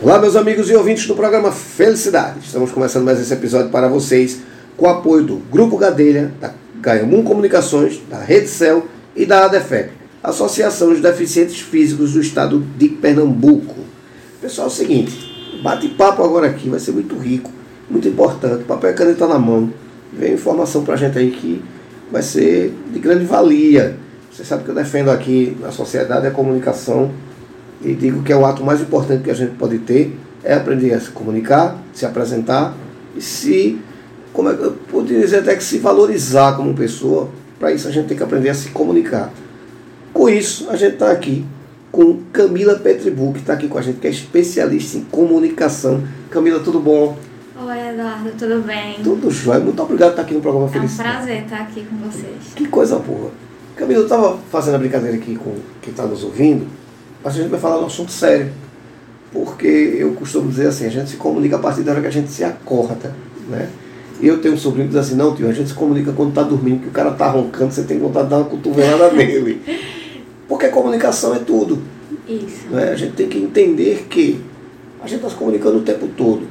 Olá, meus amigos e ouvintes do programa Felicidade. Estamos começando mais esse episódio para vocês com o apoio do Grupo Gadelha, da Gaiamum Comunicações, da Rede Cel e da ADEFEP, Associação dos Deficientes Físicos do Estado de Pernambuco. Pessoal, é o seguinte, bate-papo agora aqui vai ser muito rico, muito importante, papel e caneta na mão. Vem informação para a gente aí que vai ser de grande valia. Você sabe que eu defendo aqui na sociedade a comunicação e digo que é o ato mais importante que a gente pode ter é aprender a se comunicar, se apresentar e se, como é, eu poderia dizer até que se valorizar como pessoa. Para isso a gente tem que aprender a se comunicar. Com isso, a gente está aqui com Camila Petribu, que está aqui com a gente, que é especialista em comunicação. Camila, tudo bom? Oi, Eduardo, tudo bem? Tudo jóia. Muito obrigado por estar aqui no programa Feliz. É um prazer estar aqui com vocês. Que coisa boa. Camila, eu estava fazendo a brincadeira aqui com quem está nos ouvindo mas a gente vai falar de um assunto sério. Porque eu costumo dizer assim, a gente se comunica a partir da hora que a gente se acorda. Né? Eu tenho um sobrinho que diz assim, não, tio, a gente se comunica quando está dormindo, que o cara está roncando, você tem vontade de dar uma cotovelada nele. Porque comunicação é tudo. Isso. Né? A gente tem que entender que a gente está se comunicando o tempo todo.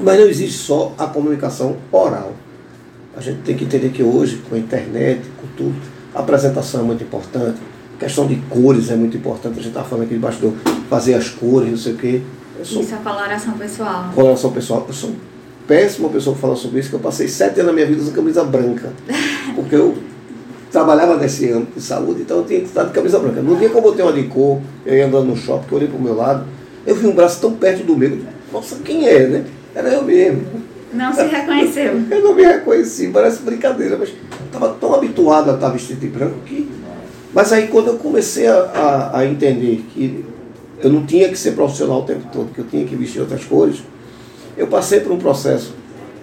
Mas não existe só a comunicação oral. A gente tem que entender que hoje, com a internet, com tudo, a apresentação é muito importante questão de cores é muito importante. A gente está falando aqui de bastidor, fazer as cores, não sei o quê. Sou, isso é coloração pessoal. Coloração pessoal. Eu sou péssima pessoa para falar sobre isso, que eu passei sete anos na minha vida usando camisa branca. Porque eu trabalhava nesse âmbito de saúde, então eu tinha que estar de camisa branca. No dia que eu botei uma de cor, eu ia andando no shopping, que eu olhei para o meu lado, eu vi um braço tão perto do meu, nossa, quem é, né? Era eu mesmo. Não se reconheceu. eu não me reconheci, parece brincadeira, mas estava tão habituado a estar vestido de branco que mas aí quando eu comecei a, a, a, entender que eu não tinha que ser profissional o tempo todo, que eu tinha que vestir outras cores, eu passei por um processo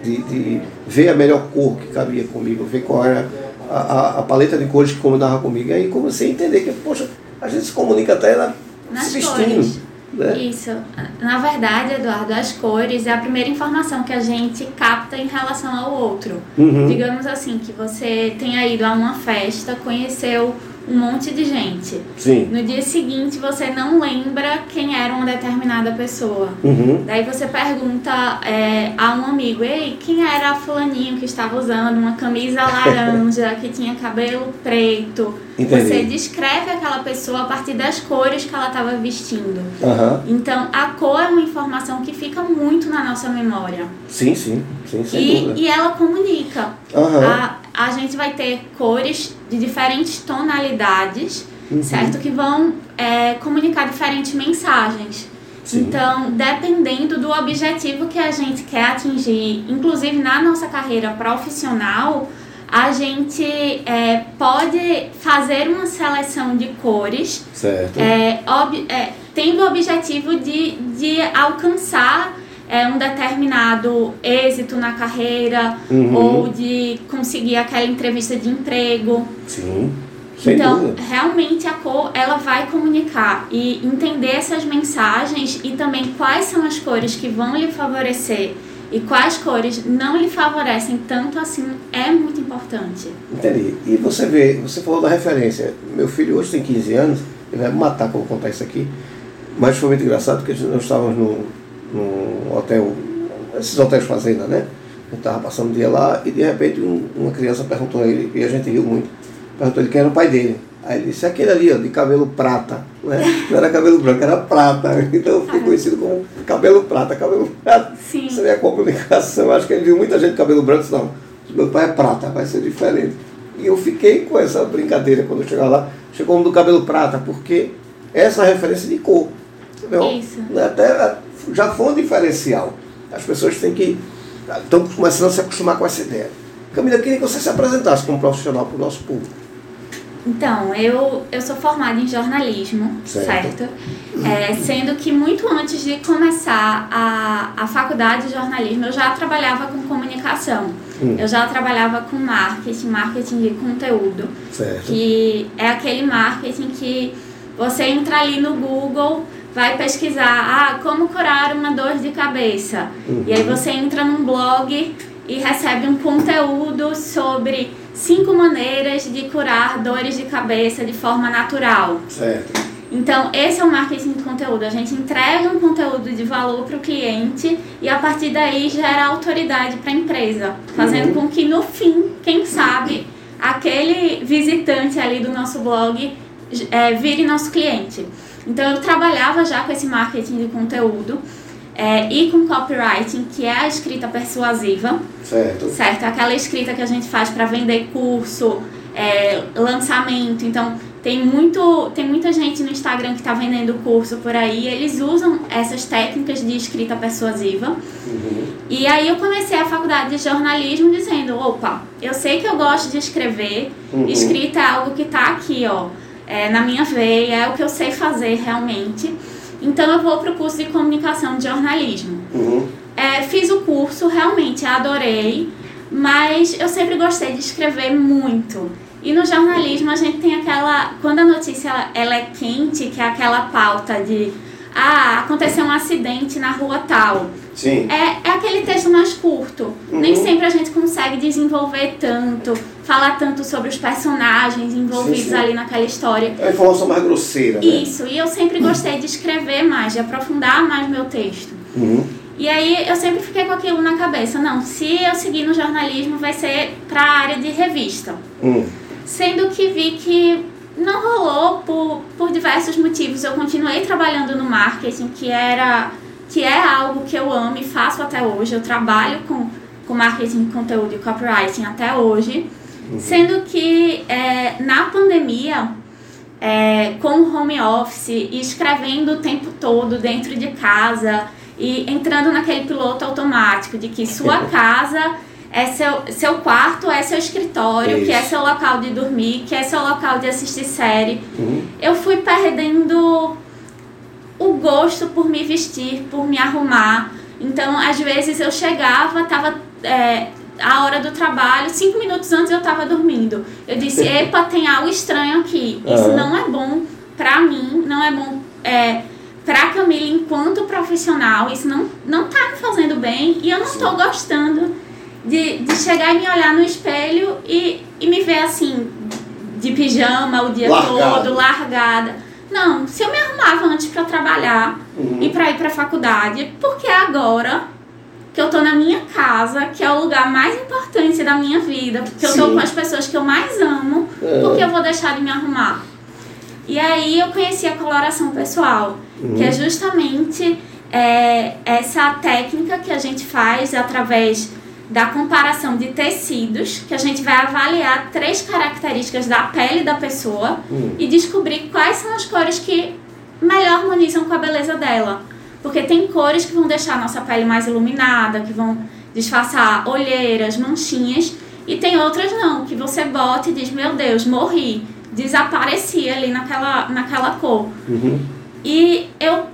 de, de ver a melhor cor que cabia comigo, ver qual era a, a, a paleta de cores que combinava comigo. E aí comecei a entender que, poxa, a gente se comunica até na, Nas se vestindo. Cores. Né? Isso. Na verdade, Eduardo, as cores é a primeira informação que a gente capta em relação ao outro. Uhum. Digamos assim, que você tenha ido a uma festa, conheceu um monte de gente. Sim. No dia seguinte você não lembra quem era uma determinada pessoa. Uhum. Daí você pergunta é, a um amigo, ei, quem era a fulaninho que estava usando uma camisa laranja, que tinha cabelo preto. Entendi. Você descreve aquela pessoa a partir das cores que ela estava vestindo. Uhum. Então a cor é uma informação que fica muito na nossa memória. Sim, sim, sim, sem e, dúvida. e ela comunica. Uhum. A, a gente vai ter cores de diferentes tonalidades, uhum. certo? Que vão é, comunicar diferentes mensagens. Sim. Então, dependendo do objetivo que a gente quer atingir, inclusive na nossa carreira profissional, a gente é, pode fazer uma seleção de cores, certo. É, ob, é, tendo o objetivo de, de alcançar é, um determinado êxito na carreira uhum. ou de conseguir aquela entrevista de emprego. Sim. Sem então, dúvida. realmente a cor ela vai comunicar e entender essas mensagens e também quais são as cores que vão lhe favorecer e quais cores não lhe favorecem tanto assim é muito importante. Entendi. E você vê, você falou da referência. Meu filho hoje tem 15 anos, ele vai me matar quando eu contar isso aqui, mas foi muito engraçado porque nós estávamos no, num hotel, esses hotéis fazenda, né? Gente estava passando o dia lá e de repente um, uma criança perguntou a ele, e a gente riu muito, perguntou ele quem era o pai dele. Aí ele disse, aquele ali, ó, de cabelo prata. Né? Não era cabelo branco, era prata. Então eu fiquei conhecido como cabelo prata, cabelo prata. Sim. Isso é a comunicação. Acho que ele viu muita gente de cabelo branco, não. Meu pai é prata, vai ser diferente. E eu fiquei com essa brincadeira quando eu chegar lá. Chegou um do cabelo prata, porque essa referência de cor. Entendeu? Isso. Até já foi um diferencial. As pessoas têm que. estão começando a se acostumar com essa ideia. Camila, eu queria que você se apresentasse como profissional para o nosso público. Então, eu, eu sou formada em jornalismo, Certo. certo? É, sendo que muito antes de começar a, a faculdade de jornalismo, eu já trabalhava com comunicação. Hum. Eu já trabalhava com marketing, marketing de conteúdo. Certo. Que é aquele marketing que você entra ali no Google, vai pesquisar, ah, como curar uma dor de cabeça. Uhum. E aí você entra num blog e recebe um conteúdo sobre cinco maneiras de curar dores de cabeça de forma natural. Certo. Então, esse é o marketing de conteúdo. A gente entrega um conteúdo de valor para o cliente e a partir daí gera autoridade para a empresa, fazendo uhum. com que no fim, quem sabe, aquele visitante ali do nosso blog é, vire nosso cliente. Então, eu trabalhava já com esse marketing de conteúdo. É, e com copywriting, que é a escrita persuasiva. Certo. Certo, aquela escrita que a gente faz para vender curso, é, lançamento. Então, tem, muito, tem muita gente no Instagram que está vendendo curso por aí, eles usam essas técnicas de escrita persuasiva. Uhum. E aí eu comecei a faculdade de jornalismo dizendo, opa, eu sei que eu gosto de escrever, uhum. escrita é algo que está aqui, ó, é, na minha veia, é o que eu sei fazer realmente. Então eu vou para o curso de comunicação de jornalismo. Uhum. É, fiz o curso, realmente adorei, mas eu sempre gostei de escrever muito. E no jornalismo a gente tem aquela. Quando a notícia ela é quente, que é aquela pauta de. Ah, aconteceu um acidente na rua tal. Sim. É, é aquele texto mais curto. Uhum. Nem sempre a gente consegue desenvolver tanto, falar tanto sobre os personagens envolvidos sim, sim. ali naquela história. É a informação mais grosseira. Né? Isso, e eu sempre gostei de escrever mais, de aprofundar mais meu texto. Uhum. E aí eu sempre fiquei com aquilo na cabeça. Não, se eu seguir no jornalismo vai ser para a área de revista. Uhum sendo que vi que não rolou por, por diversos motivos. Eu continuei trabalhando no marketing, que era que é algo que eu amo e faço até hoje. Eu trabalho com, com marketing de conteúdo e copywriting até hoje. Uhum. Sendo que é, na pandemia, é, com o home office e escrevendo o tempo todo dentro de casa e entrando naquele piloto automático de que sua casa é seu, seu quarto é seu escritório, Isso. que é seu local de dormir, que é seu local de assistir série. Uhum. Eu fui perdendo o gosto por me vestir, por me arrumar. Então, às vezes eu chegava, tava é, a hora do trabalho, cinco minutos antes eu tava dormindo. Eu disse, epa, tem algo estranho aqui. Isso uhum. não é bom pra mim, não é bom é, pra Camila enquanto profissional. Isso não, não tá me fazendo bem e eu não tô gostando de, de chegar e me olhar no espelho e, e me ver assim, de pijama o dia todo, largada. Não, se eu me arrumava antes para trabalhar uhum. e para ir para faculdade, porque agora que eu tô na minha casa, que é o lugar mais importante da minha vida, porque Sim. eu tô com as pessoas que eu mais amo, é. porque eu vou deixar de me arrumar. E aí eu conheci a coloração pessoal, que é justamente é, essa técnica que a gente faz através da comparação de tecidos, que a gente vai avaliar três características da pele da pessoa hum. e descobrir quais são as cores que melhor harmonizam com a beleza dela. Porque tem cores que vão deixar a nossa pele mais iluminada, que vão disfarçar olheiras, manchinhas, e tem outras não, que você bota e diz, meu Deus, morri, desapareci ali naquela, naquela cor. Uhum. E eu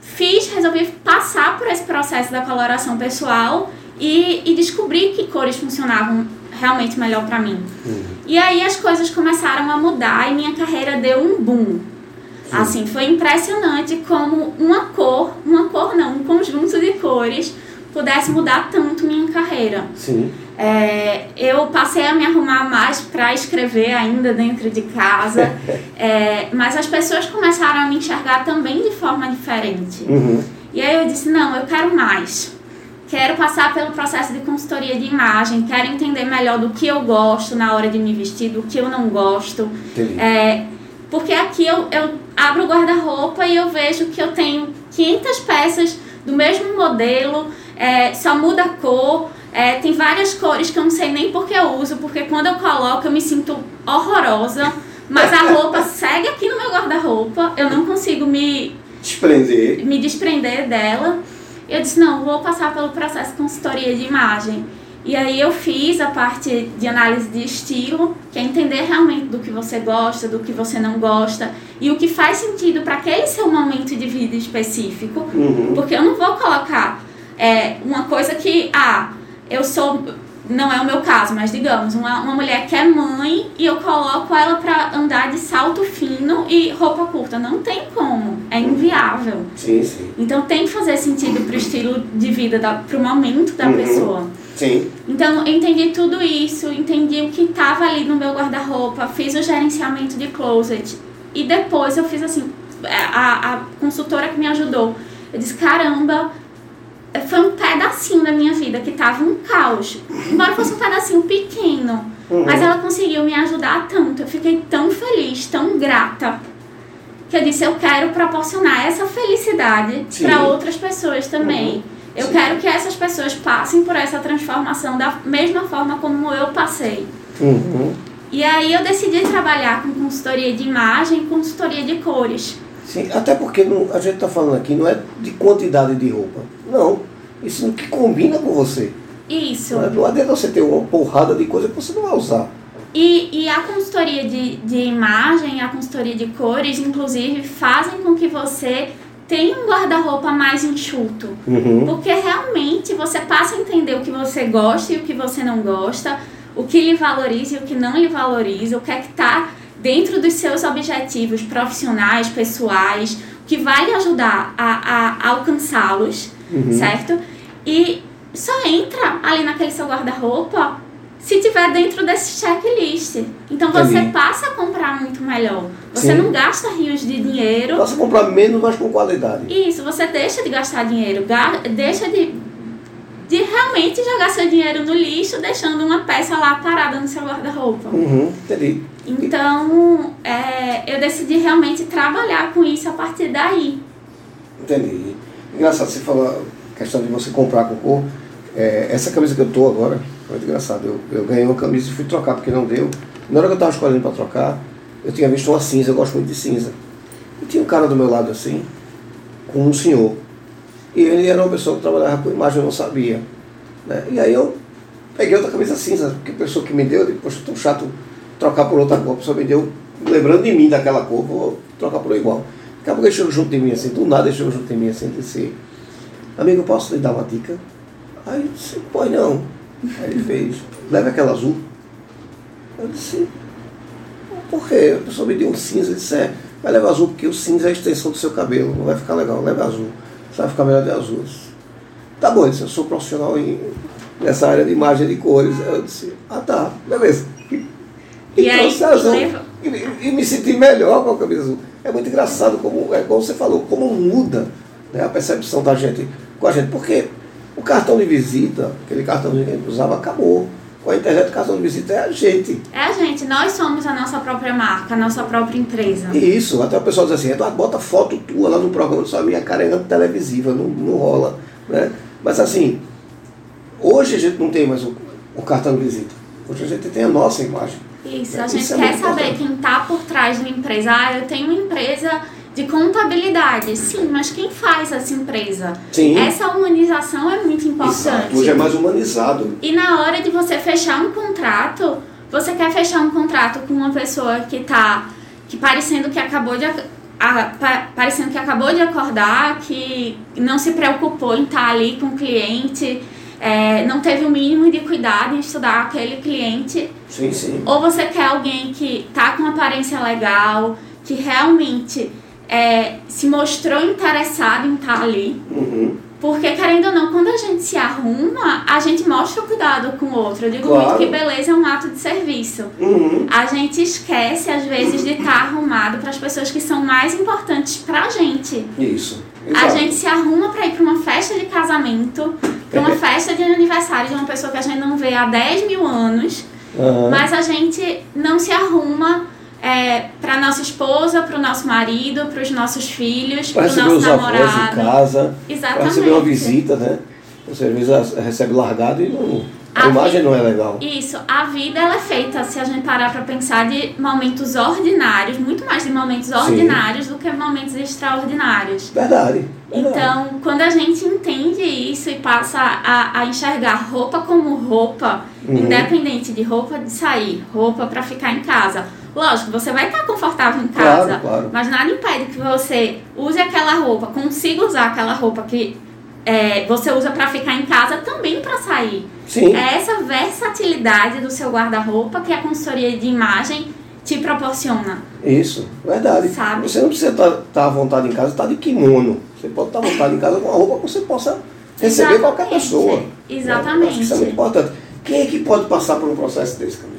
fiz, resolvi passar por esse processo da coloração pessoal e, e descobri que cores funcionavam realmente melhor para mim. Uhum. E aí as coisas começaram a mudar e minha carreira deu um boom. Sim. Assim, foi impressionante como uma cor, uma cor não, um conjunto de cores pudesse mudar tanto minha carreira. Sim. É, eu passei a me arrumar mais para escrever ainda dentro de casa, é, mas as pessoas começaram a me enxergar também de forma diferente. Uhum. E aí eu disse, não, eu quero mais quero passar pelo processo de consultoria de imagem, quero entender melhor do que eu gosto na hora de me vestir, do que eu não gosto. É, aqui eu, eu abro o guarda-roupa e eu vejo que eu tenho 500 peças do mesmo modelo, é, só muda a cor, é, tem várias cores que eu não sei nem porque eu uso, porque quando eu coloco eu me sinto horrorosa, mas a roupa segue aqui no meu guarda-roupa, eu não consigo me desprender, me desprender dela. Eu disse, não, vou passar pelo processo de consultoria de imagem. E aí eu fiz a parte de análise de estilo, que é entender realmente do que você gosta, do que você não gosta e o que faz sentido para aquele seu momento de vida específico. Uhum. Porque eu não vou colocar é, uma coisa que, ah, eu sou não é o meu caso, mas digamos, uma, uma mulher que é mãe e eu coloco ela para andar de salto fino e roupa curta. Não tem como, é inviável. Sim, sim. Então tem que fazer sentido pro estilo de vida, da, pro momento da uhum. pessoa. Sim. Então eu entendi tudo isso, entendi o que estava ali no meu guarda-roupa, fiz o gerenciamento de closet e depois eu fiz assim, a, a consultora que me ajudou. Eu disse, caramba, foi um pedacinho da minha vida que tava um caos. Embora fosse um pedacinho pequeno, uhum. mas ela conseguiu me ajudar tanto. Eu fiquei tão feliz, tão grata, que eu disse: eu quero proporcionar essa felicidade para outras pessoas também. Uhum. Eu Sim. quero que essas pessoas passem por essa transformação da mesma forma como eu passei. Uhum. E aí eu decidi trabalhar com consultoria de imagem e consultoria de cores. Sim, até porque não, a gente está falando aqui não é de quantidade de roupa. Não. Isso no que combina com você. Isso. Não, é, não adianta você ter uma porrada de coisa que você não vai usar. E, e a consultoria de, de imagem, a consultoria de cores, inclusive, fazem com que você tenha um guarda-roupa mais enxuto. Uhum. Porque realmente você passa a entender o que você gosta e o que você não gosta, o que lhe valoriza e o que não lhe valoriza, o que é que está dentro dos seus objetivos profissionais, pessoais, que vai lhe ajudar a, a alcançá-los, uhum. certo? E só entra ali naquele seu guarda-roupa se tiver dentro desse checklist. Então você passa a comprar muito melhor. Você Sim. não gasta rios de dinheiro. Passa a comprar menos, mas com qualidade. Isso, você deixa de gastar dinheiro, deixa de, de realmente jogar seu dinheiro no lixo, deixando uma peça lá parada no seu guarda-roupa. Uhum, entendi. Então, é, eu decidi realmente trabalhar com isso a partir daí. Entendi. Engraçado, você falou a questão de você comprar com cor. É, essa camisa que eu tô agora, muito engraçado. Eu, eu ganhei uma camisa e fui trocar porque não deu. Na hora que eu estava escolhendo para trocar, eu tinha visto uma cinza, eu gosto muito de cinza. E tinha um cara do meu lado assim, com um senhor. E ele era uma pessoa que trabalhava com imagem, eu não sabia. Né? E aí eu peguei outra camisa cinza, porque a pessoa que me deu, eu poxa, tão chato trocar por outra cor. A pessoa me deu, lembrando de mim daquela cor, vou trocar por igual. Daqui a pouco ele chegou junto de mim assim, do nada ele chegou junto de mim assim, disse, amigo, posso lhe dar uma dica? Aí eu disse, pois não. Aí ele fez, leva aquela azul. Eu disse, por quê? A pessoa me deu um cinza, disse, é, vai levar azul porque o cinza é a extensão do seu cabelo, não vai ficar legal, leva azul. Você vai ficar melhor de azul. Disse, tá bom, eu, disse, eu sou profissional em, nessa área de imagem de cores. Eu disse, ah tá, beleza. E, e aí, azul, e, e, me senti melhor com a camisa azul. É muito engraçado como, é como você falou, como muda né, a percepção da gente com a gente. Porque o cartão de visita, aquele cartão que a gente usava, acabou. Com a internet, o cartão de visita é a gente. É a gente, nós somos a nossa própria marca, a nossa própria empresa. Isso, até o pessoal diz assim, Eduardo, bota foto tua lá no programa, só a minha cara é televisiva, não, não rola. Né? Mas assim, hoje a gente não tem mais o, o cartão de visita. Hoje a gente tem a nossa imagem. Isso, a gente Isso é quer saber importante. quem está por trás de uma empresa. Ah, eu tenho uma empresa de contabilidade. Sim, mas quem faz essa empresa? Sim. Essa humanização é muito importante. Exato. Hoje é mais humanizado. E na hora de você fechar um contrato, você quer fechar um contrato com uma pessoa que está que parecendo que acabou de a, pa, parecendo que acabou de acordar, que não se preocupou em estar tá ali com o cliente, é, não teve o mínimo de cuidado em estudar aquele cliente. Sim, sim. Ou você quer alguém que está com aparência legal, que realmente é, se mostrou interessado em estar ali. Uhum. Porque, querendo ou não, quando a gente se arruma, a gente mostra o cuidado com o outro. Eu digo claro. muito que beleza é um ato de serviço. Uhum. A gente esquece, às vezes, de estar arrumado para as pessoas que são mais importantes para a gente. Isso. Exato. A gente se arruma para ir para uma festa de casamento, para uma festa de aniversário de uma pessoa que a gente não vê há 10 mil anos, uhum. mas a gente não se arruma é, para nossa esposa, para o nosso marido, para os nossos filhos, para o nosso namorado. Avós em casa, Exatamente. Para receber uma visita, né? Você às vezes recebe largado e não, a, a imagem não é legal. Isso, a vida ela é feita, se a gente parar para pensar, de momentos ordinários, muito mais de momentos ordinários Sim. do que momentos extraordinários. Verdade, verdade. Então, quando a gente entende isso e passa a, a enxergar roupa como roupa, uhum. independente de roupa de sair, roupa para ficar em casa Lógico, você vai estar confortável em casa, claro, claro. mas nada impede que você use aquela roupa, consiga usar aquela roupa que é, você usa para ficar em casa também para sair. Sim. É essa versatilidade do seu guarda-roupa que a consultoria de imagem te proporciona. Isso, verdade. Sabe? Você não precisa estar tá, tá à vontade em casa, estar tá de kimono. Você pode estar tá à vontade em casa com uma roupa que você possa receber Exatamente. qualquer pessoa. Exatamente. Né? Acho que isso é muito importante. Quem é que pode passar por um processo desse, Camila?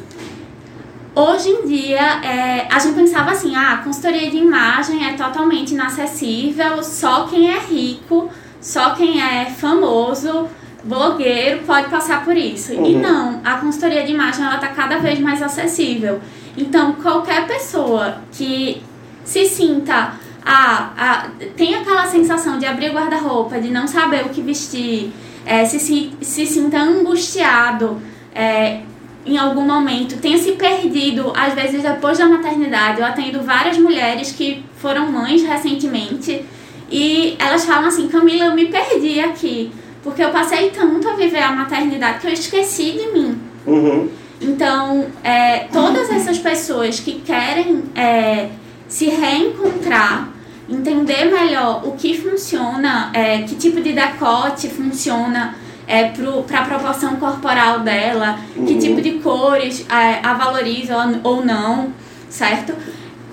Hoje em dia, é, a gente pensava assim, ah, a consultoria de imagem é totalmente inacessível, só quem é rico, só quem é famoso, blogueiro pode passar por isso. Uhum. E não, a consultoria de imagem ela está cada vez mais acessível. Então, qualquer pessoa que se sinta ah, ah, tem aquela sensação de abrir o guarda-roupa, de não saber o que vestir, é, se, se, se sinta angustiado é, em algum momento, tenha se perdido, às vezes depois da maternidade. Eu atendo várias mulheres que foram mães recentemente e elas falam assim: Camila, eu me perdi aqui, porque eu passei tanto a viver a maternidade que eu esqueci de mim. Uhum. Então, é, todas essas pessoas que querem é, se reencontrar, entender melhor o que funciona, é, que tipo de decote funciona é, para a proporção corporal dela, uhum. que tipo de cores é, a valoriza ou não, certo?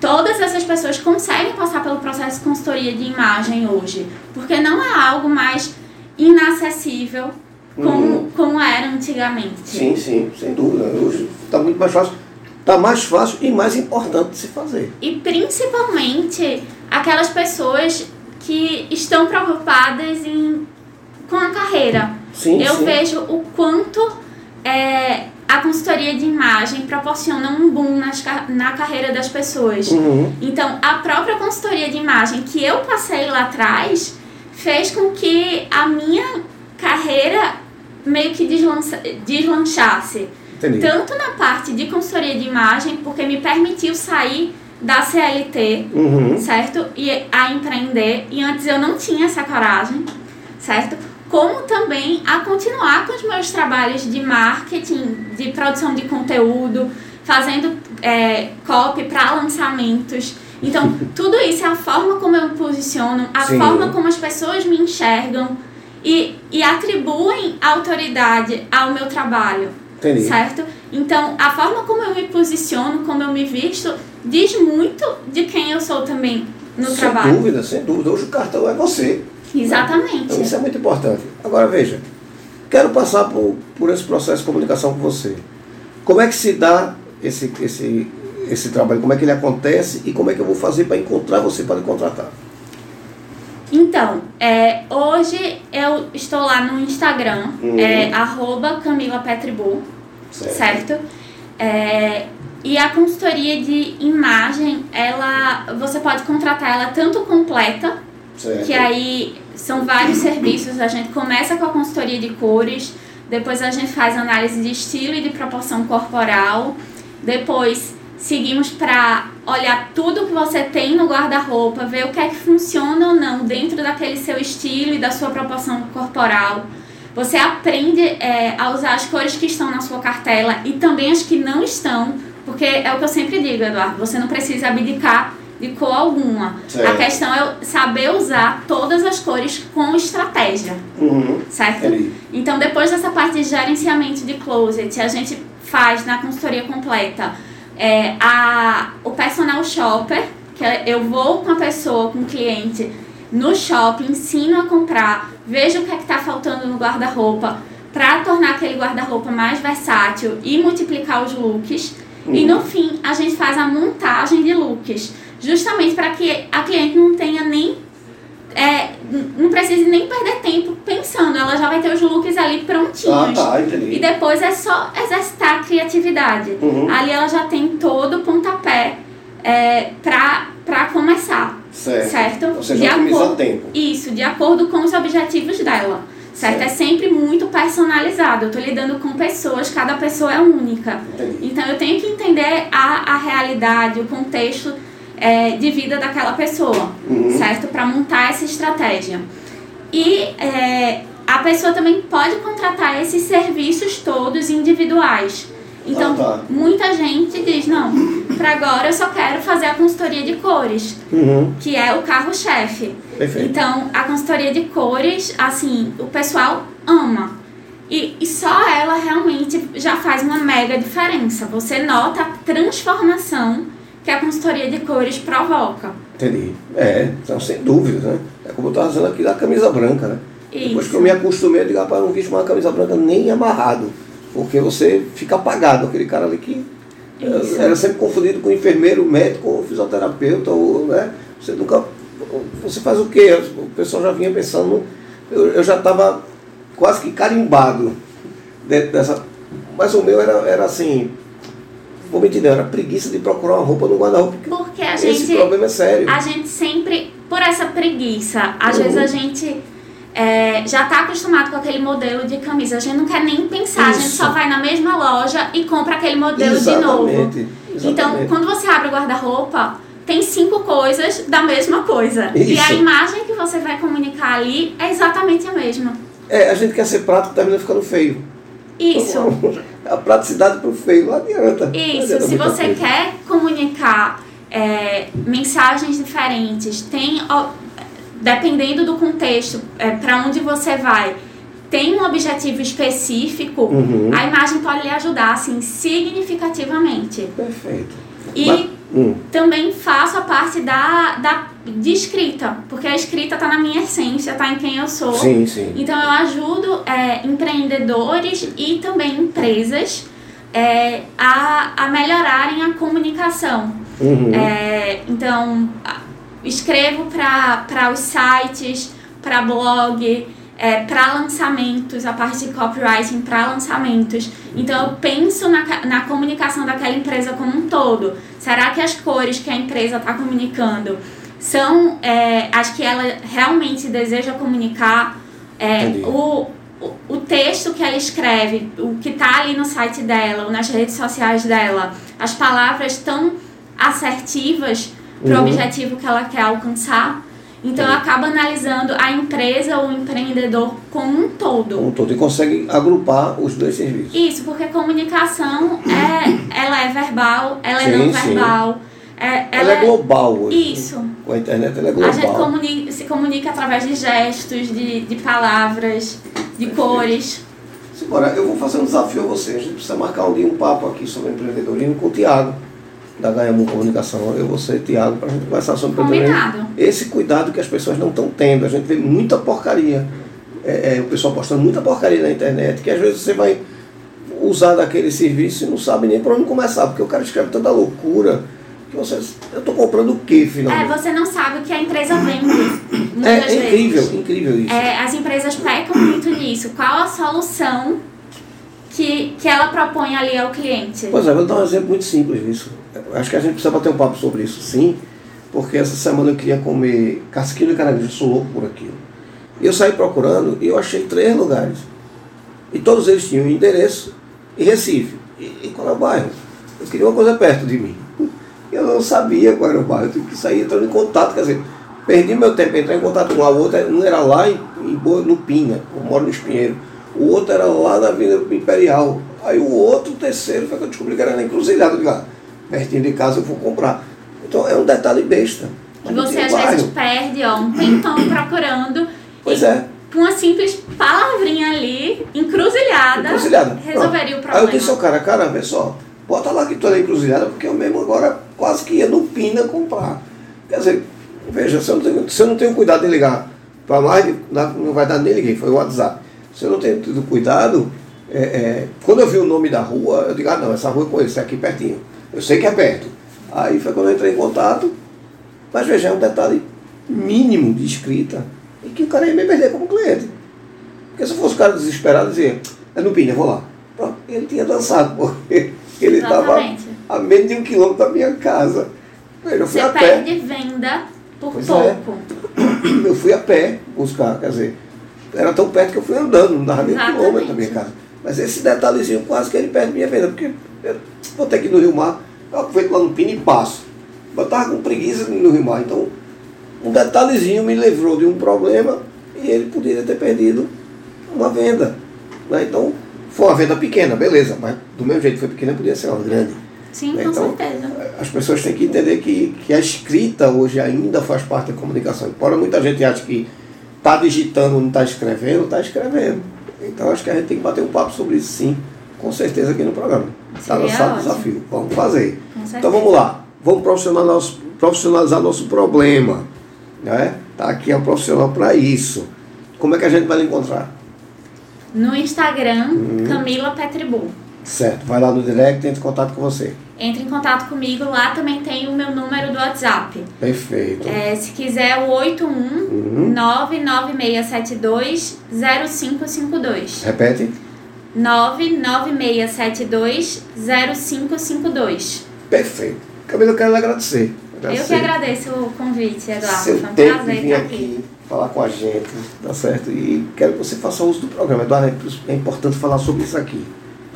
Todas essas pessoas conseguem passar pelo processo de consultoria de imagem hoje, porque não é algo mais inacessível como, uhum. como era antigamente. Sim, sim, sem dúvida. Hoje está muito mais fácil. Está mais fácil e mais importante de se fazer. E principalmente aquelas pessoas que estão preocupadas em, com a carreira. Sim, Eu sim. vejo o quanto é, a consultoria de imagem proporciona um boom nas, na carreira das pessoas. Uhum. Então, a própria consultoria de imagem que eu passei lá atrás fez com que a minha carreira meio que deslança, deslanchasse. Entendi. Tanto na parte de consultoria de imagem, porque me permitiu sair da CLT, uhum. certo? E a empreender. E antes eu não tinha essa coragem, certo? Como também a continuar com os meus trabalhos de marketing, de produção de conteúdo, fazendo é, copy para lançamentos. Então, tudo isso é a forma como eu me posiciono, a Sim. forma como as pessoas me enxergam e, e atribuem autoridade ao meu trabalho. Entendi. Certo? Então, a forma como eu me posiciono, como eu me visto, diz muito de quem eu sou também no sem trabalho. Sem dúvida, sem dúvida. Hoje o cartão é você. Exatamente. Então, isso é muito importante. Agora, veja, quero passar por, por esse processo de comunicação com você. Como é que se dá esse, esse, esse trabalho? Como é que ele acontece e como é que eu vou fazer para encontrar você para contratar? Então, é, hoje eu estou lá no Instagram, uhum. é, arroba Camila Petribu, certo? certo? É, e a consultoria de imagem, ela, você pode contratar ela tanto completa, certo. que aí são vários serviços, a gente começa com a consultoria de cores, depois a gente faz análise de estilo e de proporção corporal, depois seguimos para olhar tudo que você tem no guarda-roupa, ver o que é que funciona ou não dentro daquele seu estilo e da sua proporção corporal. Você aprende é, a usar as cores que estão na sua cartela e também as que não estão, porque é o que eu sempre digo, Eduardo, você não precisa abdicar de cor alguma. Certo. A questão é saber usar todas as cores com estratégia. Uhum. Certo? Então, depois dessa parte de gerenciamento de closet, a gente faz na consultoria completa é, a, o personal shopper, que é, eu vou com a pessoa, com o cliente, no shopping, ensino a comprar, vejo o que é está faltando no guarda-roupa, para tornar aquele guarda-roupa mais versátil e multiplicar os looks. Uhum. E no fim, a gente faz a montagem de looks, justamente para que a cliente não tenha nem é, não precisa nem perder tempo pensando, ela já vai ter os looks ali prontinhos. Ah, tá, entendi. E depois é só exercitar a criatividade. Uhum. Ali ela já tem todo o pontapé é, pra começar. Certo. certo? Ou seja, de acordo, tempo. Isso, de acordo com os objetivos dela. Certo? certo? É sempre muito personalizado. Eu tô lidando com pessoas, cada pessoa é única. Entendi. Então eu tenho que entender a, a realidade, o contexto é, de vida daquela pessoa, uhum. certo? Para montar essa estratégia. E é, a pessoa também pode contratar esses serviços todos individuais. Então, ah, tá. muita gente diz: não, para agora eu só quero fazer a consultoria de cores, uhum. que é o carro-chefe. Então, a consultoria de cores, assim, o pessoal ama. E, e só ela realmente já faz uma mega diferença. Você nota a transformação que a consultoria de cores provoca. Entendi. É, então, sem dúvida, né? É como eu estava dizendo aqui da camisa branca, né? Isso. Depois que eu me acostumei, eu digo, rapaz, não visto uma camisa branca nem amarrado. Porque você fica apagado, aquele cara ali que Isso. Era sempre confundido com enfermeiro, médico ou fisioterapeuta, ou, né? Você nunca. Você faz o quê? O pessoal já vinha pensando. Eu, eu já estava quase que carimbado dentro dessa. Mas o meu era, era assim. Vou me entender, era preguiça de procurar uma roupa no guarda-roupa. Porque a gente. Esse problema é sério. A gente sempre, por essa preguiça, às uhum. vezes a gente é, já está acostumado com aquele modelo de camisa. A gente não quer nem pensar, Isso. a gente só vai na mesma loja e compra aquele modelo exatamente, de novo. Exatamente. Então, quando você abre o guarda-roupa, tem cinco coisas da mesma coisa. Isso. E a imagem que você vai comunicar ali é exatamente a mesma. É, a gente quer ser prático e termina ficando feio. Isso. A praticidade para o feio não adianta. Isso, adianta se você coisa. quer comunicar é, mensagens diferentes, tem dependendo do contexto, é, para onde você vai, tem um objetivo específico, uhum. a imagem pode lhe ajudar, assim, significativamente. Perfeito. E Mas, hum. também faço a parte da, da de escrita, porque a escrita está na minha essência, está em quem eu sou. Sim, sim. Então eu ajudo é, empreendedores e também empresas é, a, a melhorarem a comunicação. Uhum. É, então, escrevo para os sites, para blog, é, para lançamentos, a parte de copywriting para lançamentos. Então eu penso na, na comunicação daquela empresa como um todo. Será que as cores que a empresa está comunicando são é, as que ela realmente deseja comunicar? É, o, o texto que ela escreve, o que está ali no site dela ou nas redes sociais dela, as palavras tão assertivas para o uhum. objetivo que ela quer alcançar. Então, acaba analisando a empresa ou o empreendedor como um todo. Como um todo. E consegue agrupar os dois serviços. Isso, porque comunicação é, ela é verbal, ela sim, é não verbal. É, ela, ela, é global hoje. Isso. Com a internet ela é global. A gente comunica, se comunica através de gestos, de, de palavras, de cores. Agora, eu vou fazer um desafio a você. A gente precisa marcar um dia um papo aqui sobre empreendedorismo com o Tiago da Ganhamu Comunicação, eu, você e Tiago, para a gente conversar sobre Combinado. esse cuidado que as pessoas não estão tendo. A gente vê muita porcaria. É, é, o pessoal postando muita porcaria na internet, que às vezes você vai usar daquele serviço e não sabe nem por onde começar, porque o cara escreve tanta loucura que você. Eu estou comprando o quê, finalmente? É, você não sabe o que a empresa vende. É, é incrível, incrível isso. É, as empresas pecam muito nisso. Qual a solução que, que ela propõe ali ao cliente? Pois é, vou dar um exemplo muito simples disso acho que a gente precisa bater um papo sobre isso sim, porque essa semana eu queria comer casquilho e caranguejo, sou louco por aquilo. E eu saí procurando e eu achei três lugares. E todos eles tinham endereço e Recife. E, e qual é o bairro? Eu queria uma coisa perto de mim. Eu não sabia qual era o bairro, eu tive que sair entrando em contato, quer dizer, perdi meu tempo em entrar em contato com a outra, um era lá em, em no Pinha, eu moro no Espinheiro, o outro era lá na Avenida Imperial, aí o outro, o terceiro, foi que eu descobri que era na encruzilhada, digo, ah, pertinho de casa eu vou comprar. Então é um detalhe besta. Que você às vezes perde ó, um tempão procurando. Pois é. Com uma simples palavrinha ali, encruzilhada, encruzilhada. resolveria o problema. Aí eu disse ao cara, cara, vê só, bota lá que tu é encruzilhada, porque eu mesmo agora quase que ia no Pina comprar. Quer dizer, veja, se eu não tenho, se eu não tenho cuidado de ligar para mais, não vai dar nem liguei, foi o WhatsApp. Se eu não tenho tido cuidado, é, é, quando eu vi o nome da rua, eu digo, ah não, essa rua eu conheço, é aqui pertinho. Eu sei que é perto. Aí foi quando eu entrei em contato, mas veja, é um detalhe mínimo de escrita e que o cara ia me perder como cliente. Porque se fosse o cara desesperado, dizia, é no Pinha, vou lá. Pronto, ele tinha dançado, porque ele estava a menos de um quilômetro da minha casa. Eu fui Você a pé. perde venda por pois é. pouco. É. Eu fui a pé buscar, quer dizer, era tão perto que eu fui andando, não dava nem um quilômetro da minha casa. Mas esse detalhezinho quase que ele perde minha venda, porque eu vou ter que ir no Rio Mar, eu aproveito lá no Pino e passo. Eu estava com preguiça de ir no Rio Mar, então um detalhezinho me livrou de um problema e ele poderia ter perdido uma venda. Né? Então, foi uma venda pequena, beleza, mas do mesmo jeito que foi pequena, podia ser uma grande. Sim, né? com então, certeza. As pessoas têm que entender que, que a escrita hoje ainda faz parte da comunicação. Embora muita gente ache que está digitando, não está escrevendo, está escrevendo. Então acho que a gente tem que bater um papo sobre isso sim, com certeza aqui no programa. Está lançado o desafio. Vamos fazer. Então vamos lá. Vamos profissionalizar nosso, profissionalizar nosso problema. Né? Tá aqui é um profissional para isso. Como é que a gente vai encontrar? No Instagram, hum. Camila Petribu. Certo, vai lá no direct e entra em contato com você. Entre em contato comigo, lá também tem o meu número do WhatsApp. Perfeito. É, se quiser, o 81 uhum. 99672 0552. Repete. 99672 0552. Perfeito. Camila, eu quero lhe agradecer. agradecer. Eu que agradeço o convite, Eduardo. Seu Foi um tempo prazer vir aqui, aqui falar com a gente, tá certo? E quero que você faça uso do programa. Eduardo, é importante falar sobre isso aqui.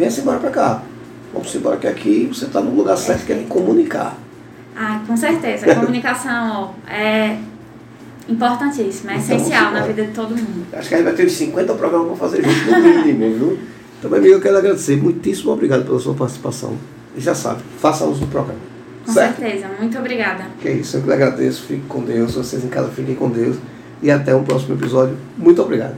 Venha embora para cá. Vamos embora que aqui você está no lugar certo que é comunicar. Ah, com certeza. A comunicação ó, é importantíssima, é então, essencial na vida de todo mundo. Acho que a gente vai ter uns 50 programas para fazer junto, no mínimo, viu? Então, amigo, eu quero agradecer. Muitíssimo obrigado pela sua participação. E já sabe, faça uso do programa. Com certo? certeza. Muito obrigada. Que é isso, eu que lhe agradeço. Fique com Deus. Vocês em casa fiquem com Deus. E até um próximo episódio. Muito obrigado.